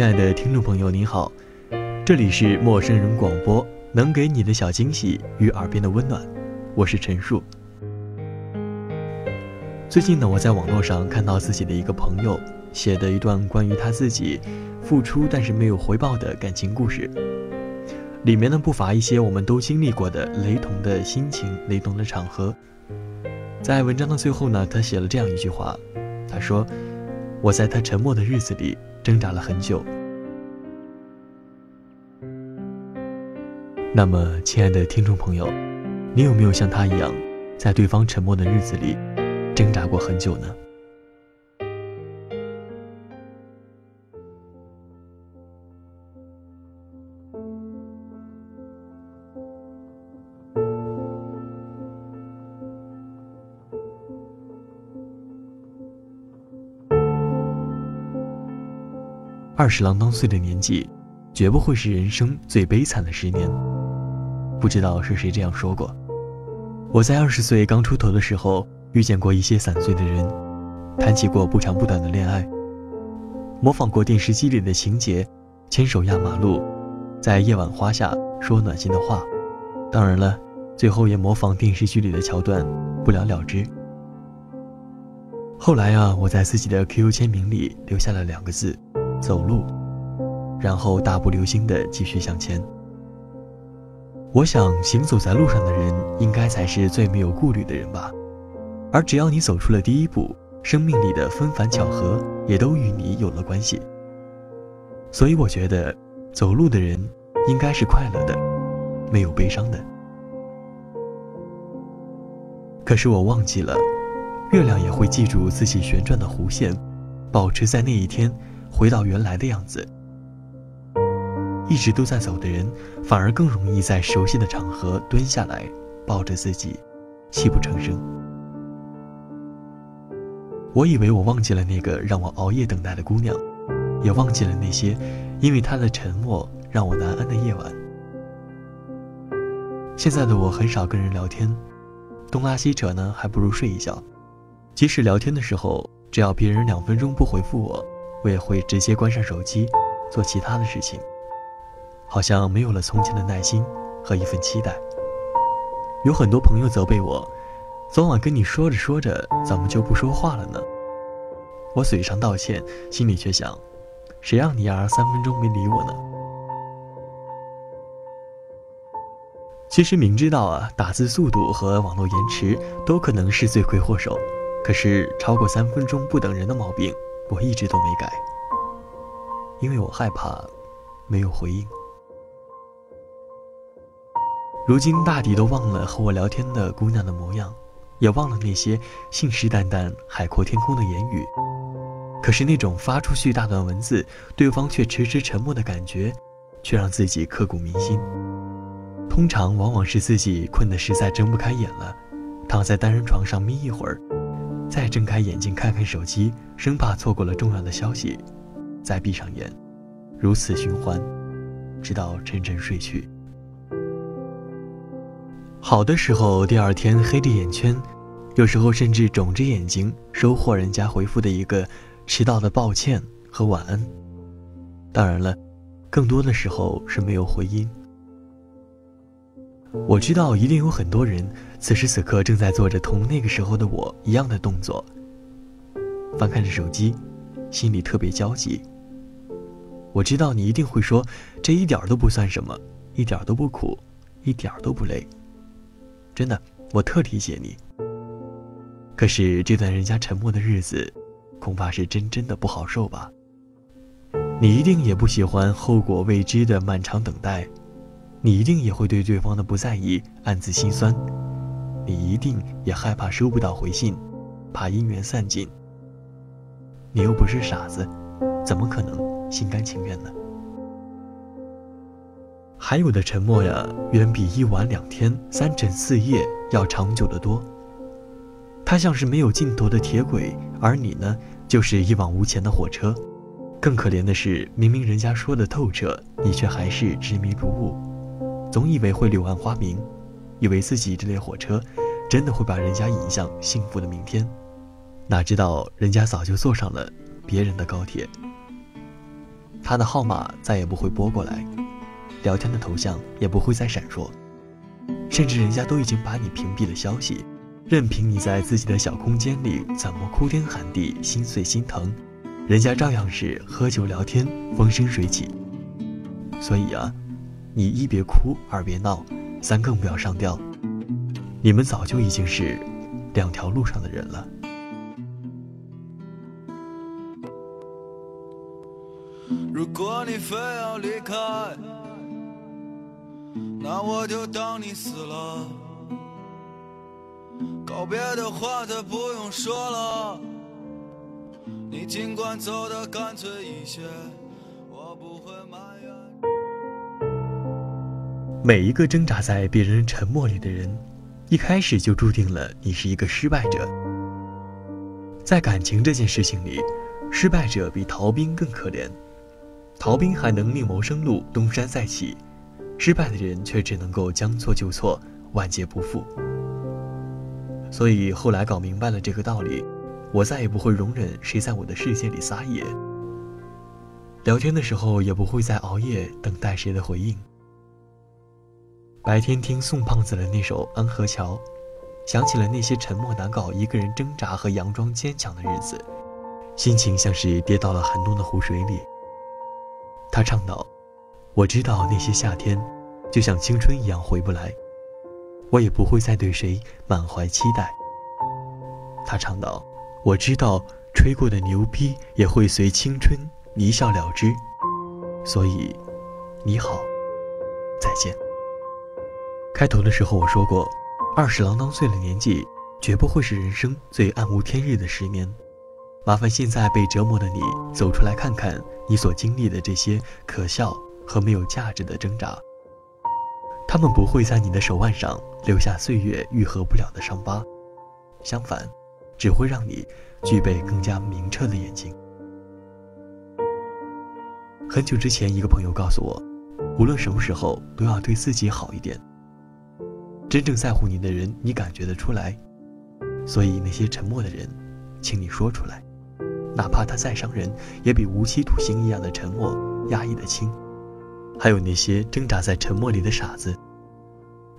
亲爱的听众朋友，您好，这里是陌生人广播，能给你的小惊喜与耳边的温暖，我是陈述。最近呢，我在网络上看到自己的一个朋友写的一段关于他自己付出但是没有回报的感情故事，里面呢不乏一些我们都经历过的雷同的心情、雷同的场合。在文章的最后呢，他写了这样一句话，他说：“我在他沉默的日子里。”挣扎了很久。那么，亲爱的听众朋友，你有没有像他一样，在对方沉默的日子里挣扎过很久呢？二十郎当岁的年纪，绝不会是人生最悲惨的十年。不知道是谁这样说过。我在二十岁刚出头的时候，遇见过一些散碎的人，谈起过不长不短的恋爱，模仿过电视机里的情节，牵手压马路，在夜晚花下说暖心的话。当然了，最后也模仿电视剧里的桥段，不了了之。后来啊，我在自己的 QQ 签名里留下了两个字。走路，然后大步流星地继续向前。我想，行走在路上的人，应该才是最没有顾虑的人吧。而只要你走出了第一步，生命里的纷繁巧合也都与你有了关系。所以，我觉得，走路的人应该是快乐的，没有悲伤的。可是我忘记了，月亮也会记住自己旋转的弧线，保持在那一天。回到原来的样子。一直都在走的人，反而更容易在熟悉的场合蹲下来，抱着自己，泣不成声。我以为我忘记了那个让我熬夜等待的姑娘，也忘记了那些因为她的沉默让我难安的夜晚。现在的我很少跟人聊天，东拉西扯呢，还不如睡一觉。即使聊天的时候，只要别人两分钟不回复我。我也会直接关上手机，做其他的事情，好像没有了从前的耐心和一份期待。有很多朋友责备我，昨晚跟你说着说着，怎么就不说话了呢？我嘴上道歉，心里却想，谁让你儿三分钟没理我呢？其实明知道啊，打字速度和网络延迟都可能是罪魁祸首，可是超过三分钟不等人的毛病。我一直都没改，因为我害怕没有回应。如今大抵都忘了和我聊天的姑娘的模样，也忘了那些信誓旦旦、海阔天空的言语。可是那种发出去大段文字，对方却迟迟沉默的感觉，却让自己刻骨铭心。通常往往是自己困得实在睁不开眼了，躺在单人床上眯一会儿。再睁开眼睛看看手机，生怕错过了重要的消息，再闭上眼，如此循环，直到沉沉睡去。好的时候，第二天黑着眼圈，有时候甚至肿着眼睛，收获人家回复的一个迟到的抱歉和晚安。当然了，更多的时候是没有回音。我知道一定有很多人此时此刻正在做着同那个时候的我一样的动作，翻看着手机，心里特别焦急。我知道你一定会说，这一点都不算什么，一点都不苦，一点都不累。真的，我特理解你。可是这段人家沉默的日子，恐怕是真真的不好受吧？你一定也不喜欢后果未知的漫长等待。你一定也会对对方的不在意暗自心酸，你一定也害怕收不到回信，怕姻缘散尽。你又不是傻子，怎么可能心甘情愿呢？还有的沉默呀，远比一晚两天、三枕四夜要长久的多。它像是没有尽头的铁轨，而你呢，就是一往无前的火车。更可怜的是，明明人家说的透彻，你却还是执迷不悟，总以为会柳暗花明，以为自己这列火车真的会把人家引向幸福的明天，哪知道人家早就坐上了别人的高铁，他的号码再也不会拨过来，聊天的头像也不会再闪烁，甚至人家都已经把你屏蔽了消息，任凭你在自己的小空间里怎么哭天喊地、心碎心疼。人家照样是喝酒聊天，风生水起。所以啊，你一别哭，二别闹，三更不要上吊。你们早就已经是两条路上的人了。如果你非要离开，那我就当你死了。告别的话再不用说了。你尽管走得干脆一些，我不会埋怨。每一个挣扎在别人沉默里的人，一开始就注定了你是一个失败者。在感情这件事情里，失败者比逃兵更可怜。逃兵还能另谋生路，东山再起；失败的人却只能够将错就错，万劫不复。所以后来搞明白了这个道理。我再也不会容忍谁在我的世界里撒野。聊天的时候也不会再熬夜等待谁的回应。白天听宋胖子的那首《安河桥》，想起了那些沉默难搞、一个人挣扎和佯装坚强的日子，心情像是跌到了寒冬的湖水里。他唱道：“我知道那些夏天，就像青春一样回不来，我也不会再对谁满怀期待。”他唱道。我知道吹过的牛逼也会随青春一笑了之，所以你好，再见。开头的时候我说过，二十郎当岁的年纪，绝不会是人生最暗无天日的十年。麻烦现在被折磨的你，走出来看看你所经历的这些可笑和没有价值的挣扎。他们不会在你的手腕上留下岁月愈合不了的伤疤，相反。只会让你具备更加明澈的眼睛。很久之前，一个朋友告诉我，无论什么时候都要对自己好一点。真正在乎你的人，你感觉得出来。所以那些沉默的人，请你说出来，哪怕他再伤人，也比无期徒刑一样的沉默压抑的轻。还有那些挣扎在沉默里的傻子，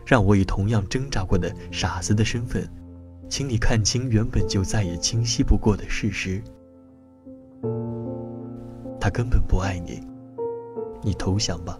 让我以同样挣扎过的傻子的身份。请你看清原本就再也清晰不过的事实，他根本不爱你，你投降吧。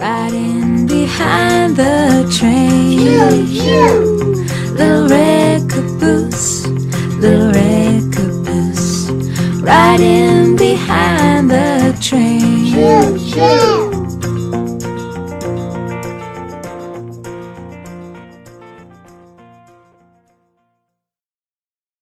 Riding behind the train. Pew, pew. The